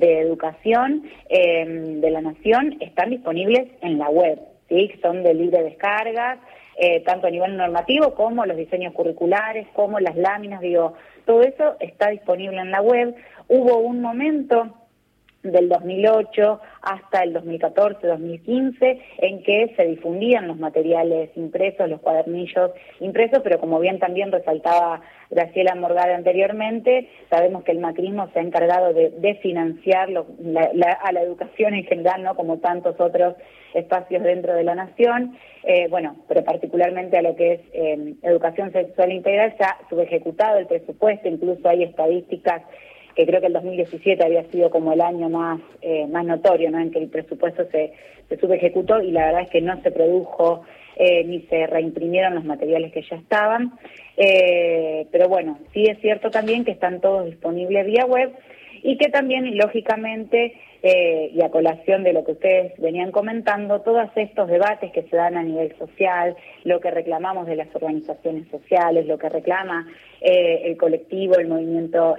Educación em, de la Nación, están disponibles en la web, ¿sí? son de libre descarga, eh, tanto a nivel normativo como los diseños curriculares, como las láminas, digo, todo eso está disponible en la web. Hubo un momento del 2008 hasta el 2014-2015, en que se difundían los materiales impresos, los cuadernillos impresos, pero como bien también resaltaba Graciela Morgade anteriormente, sabemos que el macrismo se ha encargado de, financiar a la educación en general, no como tantos otros espacios dentro de la nación, eh, bueno, pero particularmente a lo que es eh, educación sexual integral, se ha subejecutado el presupuesto, incluso hay estadísticas que creo que el 2017 había sido como el año más, eh, más notorio, ¿no? En que el presupuesto se, se subejecutó y la verdad es que no se produjo eh, ni se reimprimieron los materiales que ya estaban. Eh, pero bueno, sí es cierto también que están todos disponibles vía web y que también, lógicamente, y a colación de lo que ustedes venían comentando, todos estos debates que se dan a nivel social, lo que reclamamos de las organizaciones sociales, lo que reclama el colectivo, el movimiento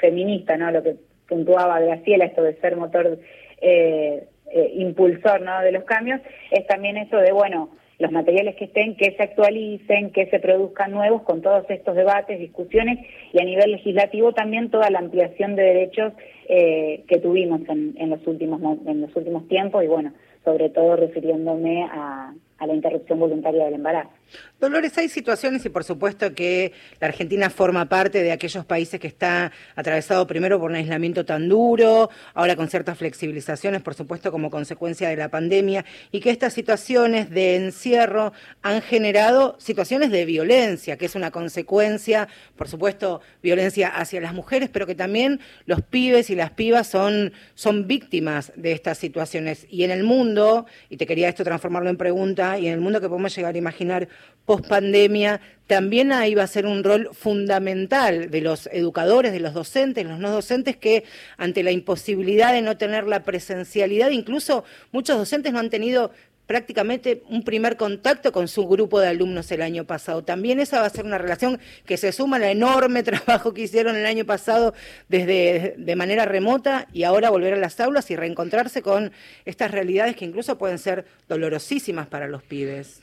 feminista, ¿no? Lo que puntuaba Graciela, esto de ser motor eh, eh, impulsor, ¿no? De los cambios, es también eso de, bueno, los materiales que estén, que se actualicen, que se produzcan nuevos con todos estos debates, discusiones y a nivel legislativo también toda la ampliación de derechos eh, que tuvimos en, en, los últimos en los últimos tiempos y bueno, sobre todo refiriéndome a, a la interrupción voluntaria del embarazo.
Dolores, hay situaciones y por supuesto que la Argentina forma parte de aquellos países que está atravesado primero por un aislamiento tan duro, ahora con ciertas flexibilizaciones, por supuesto, como consecuencia de la pandemia, y que estas situaciones de encierro han generado situaciones de violencia, que es una consecuencia, por supuesto, violencia hacia las mujeres, pero que también los pibes y las pibas son, son víctimas de estas situaciones. Y en el mundo, y te quería esto transformarlo en pregunta, y en el mundo que podemos llegar a imaginar post pandemia, también ahí va a ser un rol fundamental de los educadores, de los docentes, los no docentes, que ante la imposibilidad de no tener la presencialidad, incluso muchos docentes no han tenido prácticamente un primer contacto con su grupo de alumnos el año pasado. También esa va a ser una relación que se suma al enorme trabajo que hicieron el año pasado desde de manera remota y ahora volver a las aulas y reencontrarse con estas realidades que incluso pueden ser dolorosísimas para los pibes.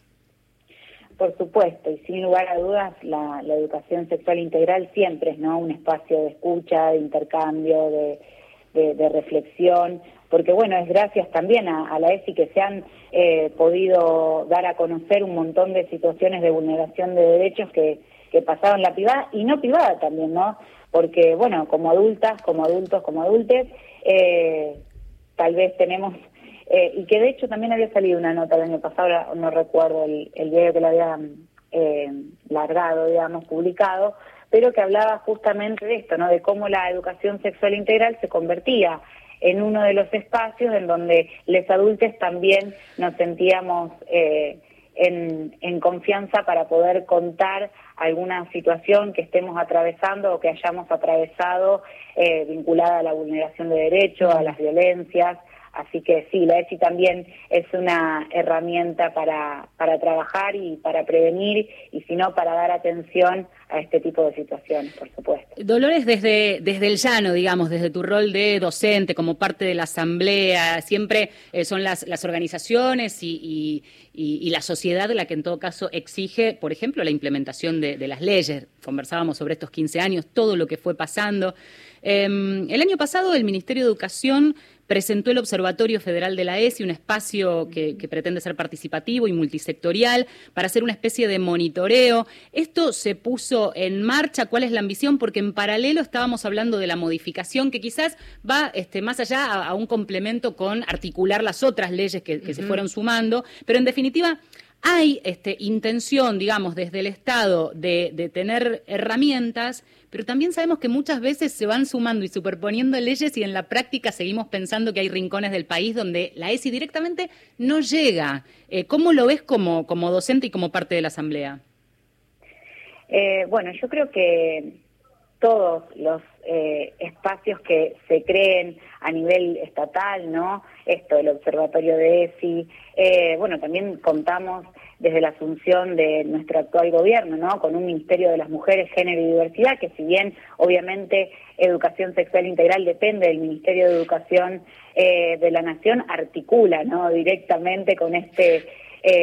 Por supuesto, y sin lugar a dudas, la, educación sexual integral siempre es ¿no? un espacio de escucha, de intercambio, de, reflexión, porque bueno, es gracias también a, la ESI que se han eh, podido dar a conocer un montón de situaciones de vulneración de derechos que, que pasaron la privada y no privada también, ¿no? Porque bueno, como adultas, como adultos, como adultes, eh, tal vez tenemos eh, y que de hecho también había salido una nota el año pasado, no recuerdo el, el diario que la había eh, largado, digamos, publicado, pero que hablaba justamente de esto, ¿no? De cómo la educación sexual integral se convertía en uno de los espacios en donde los adultos también nos sentíamos eh, en, confianza para poder contar alguna situación que estemos atravesando o que hayamos atravesado eh, vinculada a la vulneración de derechos, a las violencias. Así que sí, la ESI también es una herramienta para, para trabajar y para prevenir y si no, para dar atención a este tipo de situaciones, por supuesto.
Dolores, desde, desde el llano, digamos, desde tu rol de docente, como parte de la asamblea, siempre eh, son las, las organizaciones y, y, la sociedad la que en todo caso exige, por ejemplo, la implementación de, de las leyes. Conversábamos sobre estos 15 años, todo lo que fue pasando. Em, el año pasado el Ministerio de Educación presentó el Observatorio Federal de la ESI, un espacio que, pretende ser participativo y multisectorial para hacer una especie de monitoreo. Esto se puso en marcha, ¿cuál es la ambición? Porque en paralelo estábamos hablando de la modificación que quizás va este, más allá a, un complemento con articular las otras leyes que, se fueron sumando, pero en definitiva hay este, intención, digamos, desde el Estado de, tener herramientas, pero también sabemos que muchas veces se van sumando y superponiendo leyes y en la práctica seguimos pensando que hay rincones del país donde la ESI directamente no llega. Eh, ¿Cómo lo ves como, como docente y como parte de la Asamblea?
Eh, bueno, yo creo que todos los eh, espacios que se creen a nivel estatal, ¿no? Esto, el Observatorio de ESI, eh, bueno, también contamos desde la asunción de nuestro actual gobierno, ¿no? Con un Ministerio de las Mujeres, Género y Diversidad, que si bien obviamente educación sexual integral depende del Ministerio de Educación eh, de la Nación, articula, ¿no? Directamente con este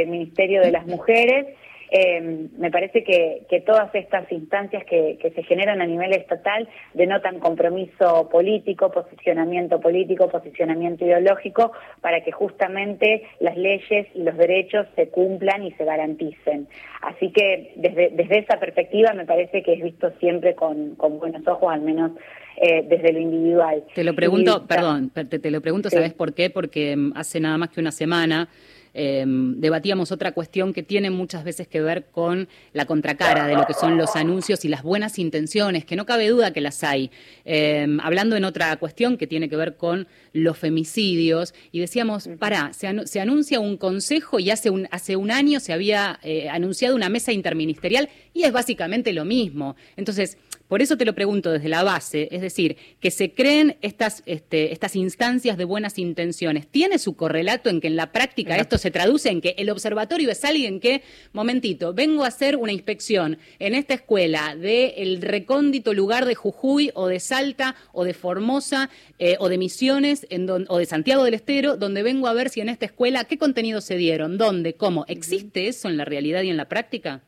Ministerio de las Mujeres eh, me parece que, todas estas instancias que, se generan a nivel estatal denotan compromiso político, posicionamiento político, posicionamiento ideológico, para que justamente las leyes y los derechos se cumplan y se garanticen. Así que desde, desde esa perspectiva me parece que es visto siempre con, buenos ojos, al menos eh, desde lo individual.
Te lo pregunto, perdón, te, lo pregunto, ¿sabes por qué? Porque mm, hace nada más que una semana Em, debatíamos otra cuestión que tiene muchas veces que ver con la contracara de lo que son los anuncios y las buenas intenciones, que no cabe duda que las hay. Em, hablando en otra cuestión que tiene que ver con los femicidios, y decíamos, para, se, anuncia un consejo y hace un, hace un año se había eh, anunciado una mesa interministerial y es básicamente lo mismo. Entonces, por eso te lo pregunto desde la base, es decir, que se creen estas, este, estas instancias de buenas intenciones. ¿Tiene su correlato en que en la práctica esto se traduce en que el observatorio es alguien que, momentito, vengo a hacer una inspección en esta escuela del recóndito lugar de Jujuy o de Salta o de Formosa eh, o de Misiones o de Santiago del Estero, donde vengo a ver si en esta escuela qué contenidos se dieron, dónde, cómo? ¿Existe eso en la realidad y en la práctica?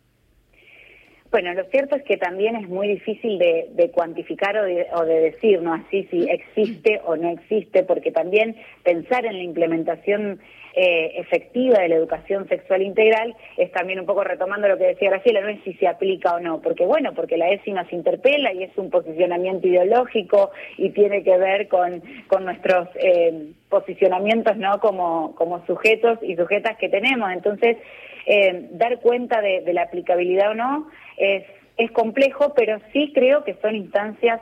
Bueno, lo cierto es que también es muy difícil de, cuantificar o de, decir, ¿no? Así si existe o no existe, porque también pensar en la implementación eh, efectiva de la educación sexual integral es también un poco retomando lo que decía Graciela, no es si se aplica o no, porque bueno, porque la ESI nos interpela y es un posicionamiento ideológico y tiene que ver con, con nuestros eh, posicionamientos, ¿no? Como, como sujetos y sujetas que tenemos. Entonces, eh, dar cuenta de, la aplicabilidad o no es, es complejo, pero sí creo que son instancias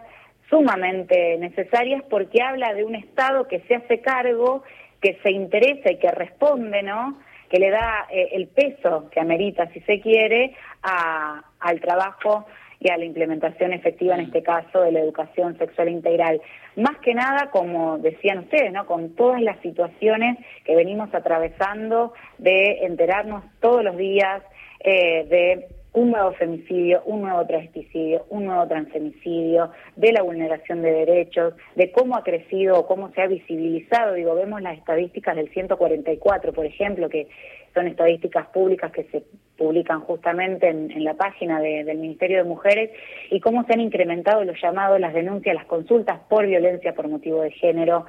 sumamente necesarias porque habla de un Estado que se hace cargo, que se interesa y que responde, ¿no? que le da eh, el peso que amerita, si se quiere, a, al trabajo y a la implementación efectiva, en este caso, de la educación sexual integral. Más que nada, como decían ustedes, ¿no? con todas las situaciones que venimos atravesando de enterarnos todos los días eh, de un nuevo femicidio, un nuevo travesticidio, un nuevo transfemicidio, de la vulneración de derechos, de cómo ha crecido o cómo se ha visibilizado. Digo, vemos las estadísticas del 144, por ejemplo, que son estadísticas públicas que se publican justamente en, la página del Ministerio de Mujeres, y cómo se han incrementado los llamados, las denuncias, las consultas por violencia por motivo de género.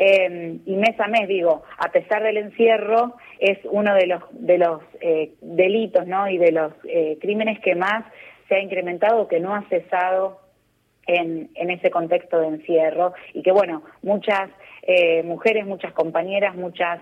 Eh, y mes a mes, digo, a pesar del encierro, es uno de los, de los eh, delitos ¿no? y de los eh, crímenes que más se ha incrementado, que no ha cesado en, en ese contexto de encierro, y que, bueno, muchas mujeres, muchas compañeras, muchas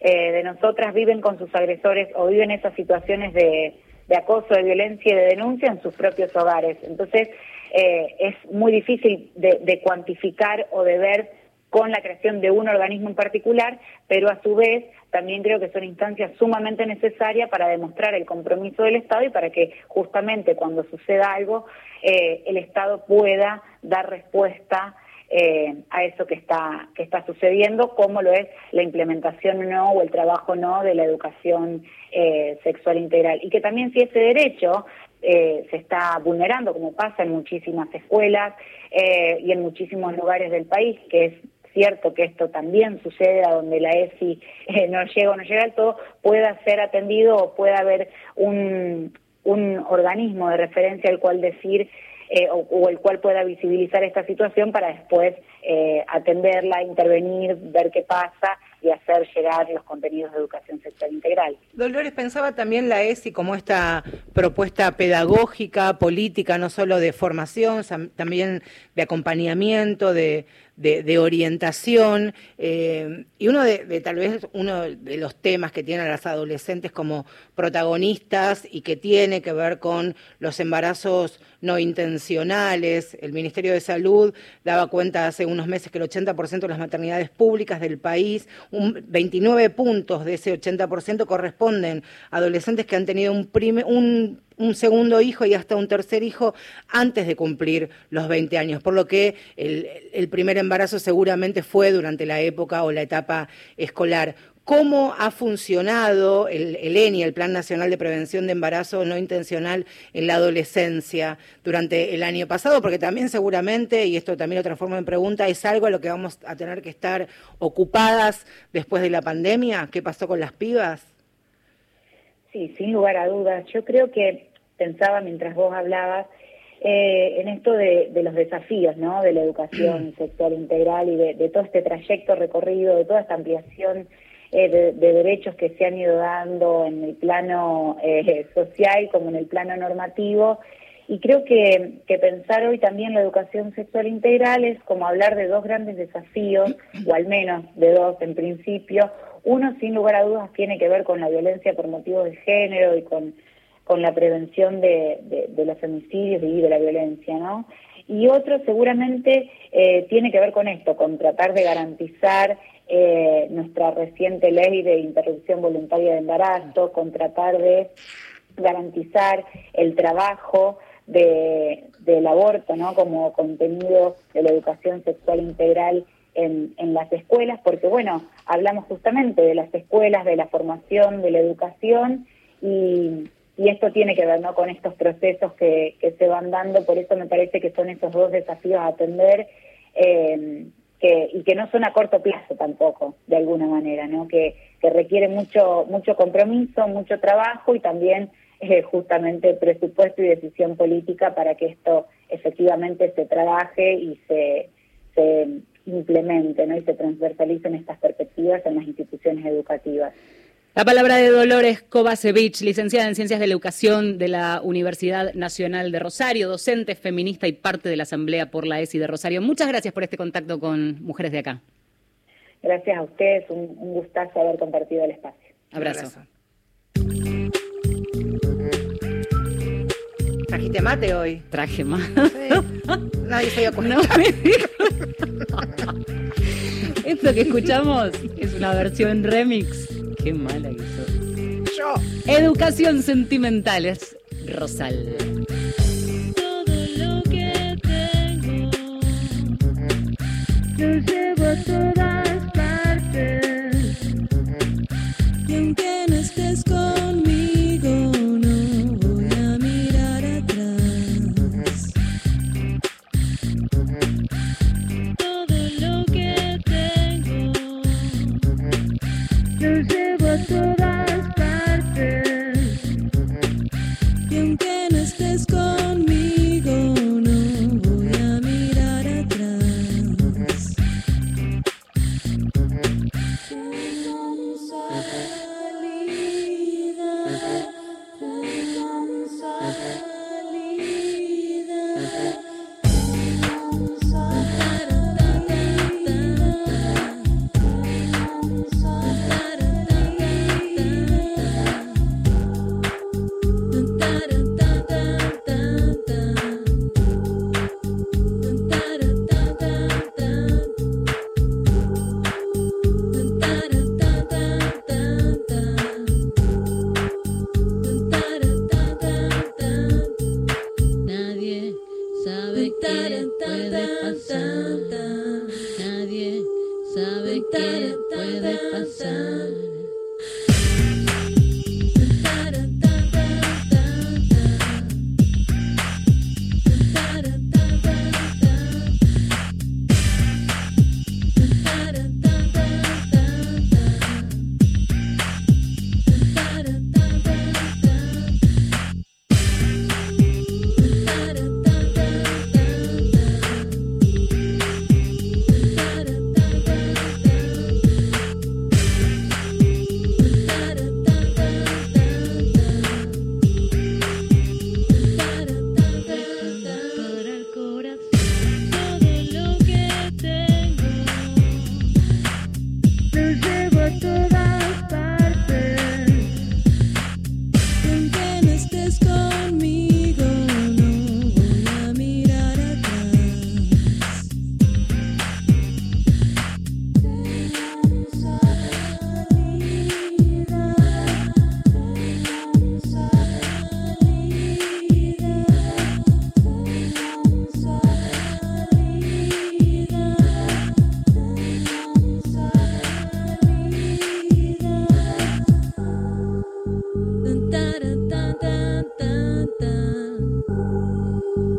de nosotras viven con sus agresores o viven esas situaciones de, de acoso, de violencia y de denuncia en sus propios hogares. Entonces, es muy difícil de cuantificar o de ver con la creación de un organismo en particular, pero a su vez también creo que son instancias sumamente necesarias para demostrar el compromiso del Estado y para que justamente cuando suceda algo eh, el Estado pueda dar respuesta eh, a eso que está, que está sucediendo, como lo es la implementación no o el trabajo no de la educación eh, sexual integral. Y que también si ese derecho eh, se está vulnerando, como pasa en muchísimas escuelas y en muchísimos lugares del país, que es cierto que esto también sucede a donde la ESI no llega o no llega al todo, pueda ser atendido o pueda haber un, un organismo de referencia al cual decir eh, o, el cual pueda visibilizar esta situación para después eh, atenderla, intervenir, ver qué pasa y hacer llegar los contenidos de educación sexual integral.
Dolores, pensaba también la ESI como esta propuesta pedagógica, política, no solo de formación, también de acompañamiento, de, de, orientación eh, y uno de, tal vez uno de los temas que tienen las adolescentes como protagonistas y que tiene que ver con los embarazos no intencionales. El Ministerio de Salud daba cuenta hace unos meses que el 80% de las maternidades públicas del país, un 29 puntos de ese 80% corresponden a adolescentes que han tenido un, un un segundo hijo y hasta un tercer hijo antes de cumplir los 20 años, por lo que el, primer embarazo seguramente fue durante la época o la etapa escolar cómo ha funcionado el, ENI, el Plan Nacional de Prevención de Embarazo No Intencional en la adolescencia durante el año pasado, porque también seguramente, y esto también lo transformo en pregunta, es algo a lo que vamos a tener que estar ocupadas después de la pandemia. ¿Qué pasó con las pibas?
Sí, sin lugar a dudas. Yo creo que pensaba mientras vos hablabas eh, en esto de, los desafíos, ¿no? De la educación sexual integral y de, todo este trayecto recorrido, de toda esta ampliación eh, de, derechos que se han ido dando en el plano eh, social como en el plano normativo. Y creo que, que pensar hoy también la educación sexual integral es como hablar de dos grandes desafíos, o al menos de dos en principio. Uno, sin lugar a dudas, tiene que ver con la violencia por motivos de género y con con la prevención de, los homicidios y de la violencia, ¿no? Y otro seguramente eh, tiene que ver con esto, con tratar de garantizar eh, nuestra reciente ley de interrupción voluntaria de embarazo, con tratar de garantizar el trabajo del aborto, ¿no? Como contenido de la educación sexual integral en, en, las escuelas, porque bueno, hablamos justamente de las escuelas, de la formación, de la educación y, y esto tiene que ver ¿no? con estos procesos que, que, se van dando, por eso me parece que son esos dos desafíos a atender eh, que, y que no son a corto plazo tampoco, de alguna manera, ¿no? que, que requiere mucho, mucho compromiso, mucho trabajo y también eh, justamente presupuesto y decisión política para que esto efectivamente se trabaje y se, se implemente ¿no? y se transversalicen estas perspectivas en las instituciones educativas.
La palabra de Dolores Kovacevic, licenciada en Ciencias de la Educación de la Universidad Nacional de Rosario, docente, feminista y parte de la Asamblea por la ESI de Rosario. Muchas gracias por este contacto con mujeres de acá.
Gracias a ustedes, un, gustazo haber compartido el espacio.
Abrazo.
¿Trajiste mate hoy?
Traje mate.
Nadie se dio cuenta.
Esto que escuchamos es una versión remix Qué mala que sos. Yo. Educación sentimental es Rosal.
Todo lo que tengo lo llevo a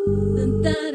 Tan, taran,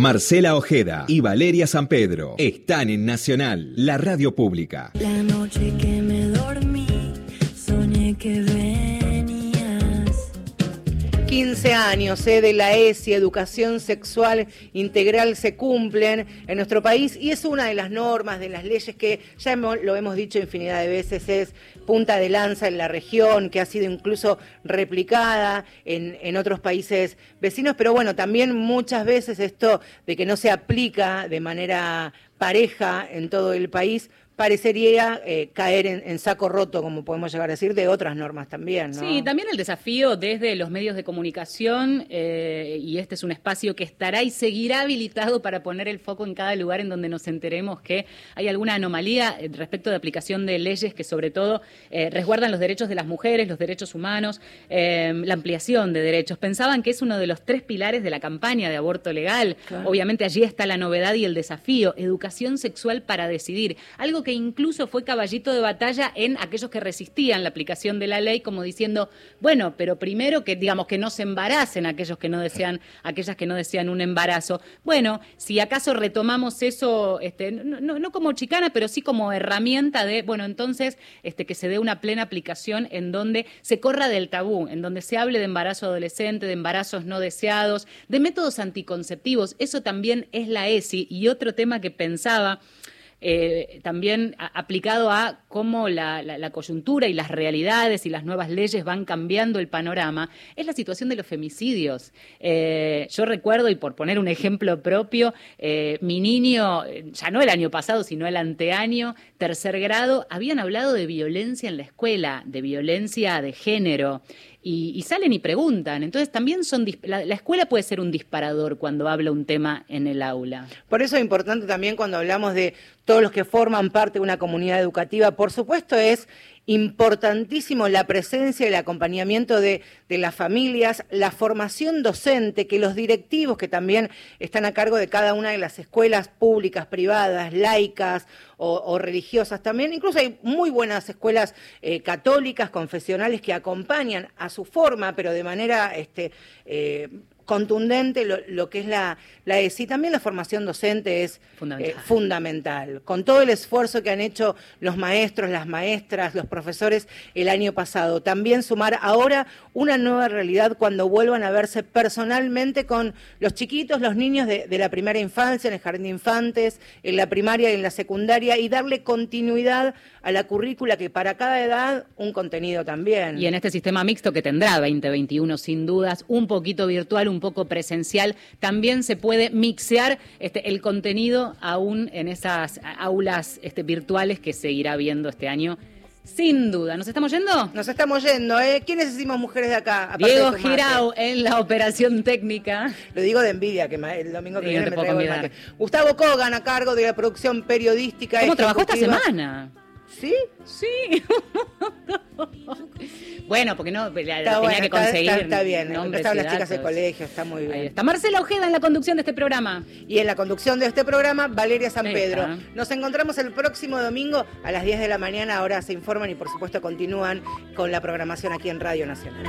Marcela Ojeda y Valeria San Pedro están en Nacional, la radio pública.
15 años eh, de la ESI, Educación Sexual Integral, se cumplen en nuestro país y es una de las normas, de las leyes que ya hemos- lo hemos dicho infinidad de veces, es punta de lanza en la región, que ha sido incluso replicada en, en otros países vecinos, pero bueno, también muchas veces esto de que no se aplica de manera pareja en todo el país parecería eh, caer en, en saco roto, como podemos llegar a decir, de otras normas también. ¿no?
Sí, también el desafío desde los medios de comunicación, eh, y este es un espacio que estará y seguirá habilitado para poner el foco en cada lugar en donde nos enteremos que hay alguna anomalía eh, respecto de aplicación de leyes que sobre todo eh, resguardan los derechos de las mujeres, los derechos humanos, la ampliación de derechos. Pensaban que es uno de los tres pilares de la campaña de aborto legal.
Claro.
Obviamente allí está la novedad y el desafío, educación sexual para decidir, algo que incluso fue caballito de batalla en aquellos que resistían la aplicación de la ley, como diciendo, bueno, pero primero que digamos que no se embaracen aquellos que no desean, aquellas que no desean un embarazo. Bueno, si acaso retomamos eso, este, no, no- como chicana, pero sí como herramienta de, bueno, entonces este, que se dé una plena aplicación en donde se corra del tabú, en donde se hable de embarazo adolescente, de embarazos no deseados, de métodos anticonceptivos. Eso también es la ESI. Y otro tema que pensaba eh, también aplicado a cómo la, coyuntura y las realidades y las nuevas leyes van cambiando el panorama, es la situación de los femicidios. Eh, yo recuerdo, y por poner un ejemplo propio, eh, mi niño, ya no el año pasado, sino el anteaño, tercer grado, habían hablado de violencia en la escuela, de violencia de género. Y, salen y preguntan. Entonces también son la, la escuela puede ser un disparador cuando habla un tema en el aula.
Por eso es importante también cuando hablamos de todos los que forman parte de una comunidad educativa, por supuesto es importantísimo la presencia y el acompañamiento de, las familias, la formación docente, que los directivos que también están a cargo de cada una de las escuelas públicas, privadas, laicas o, o religiosas también, incluso hay muy buenas escuelas eh, católicas, confesionales que acompañan a su forma, pero de manera este, eh, contundente lo, lo que es la, la ESI. También la formación docente es
Fundamental.
eh, fundamental. Con todo el esfuerzo que han hecho los maestros, las maestras, los profesores el año pasado. También sumar ahora una nueva realidad cuando vuelvan a verse personalmente con los chiquitos, los niños de, de la primera infancia, en el jardín de infantes, en la primaria y en la secundaria, y darle continuidad a la currícula que para cada edad un contenido también.
Y en este sistema mixto que tendrá 2021 sin dudas, un poquito virtual, un poco presencial, también se puede mixear este, el contenido aún en esas aulas este, virtuales que seguirá viendo este año. Sin duda. ¿Nos estamos yendo?
Nos estamos yendo, ¿eh? ¿Quiénes decimos mujeres de acá?
Diego
de?
Girau en la operación técnica.
Lo digo de envidia, que el domingo que viene me traigo el mate. Gustavo Kogan a cargo de la producción periodística.
¿Cómo trabajó esta semana?
¿Sí?
Sí. bueno, porque no, la, la tenía
bueno,
que conseguir.
está, está bien.
y
las chicas del colegio, está muy bien.
Ahí está Marcela Ojeda en la conducción de este programa.
Y en la conducción de este programa, Valeria San Pedro. Nos encontramos el próximo domingo a las 10 de la mañana. Ahora se informan y por supuesto continúan con la programación aquí en Radio Nacional.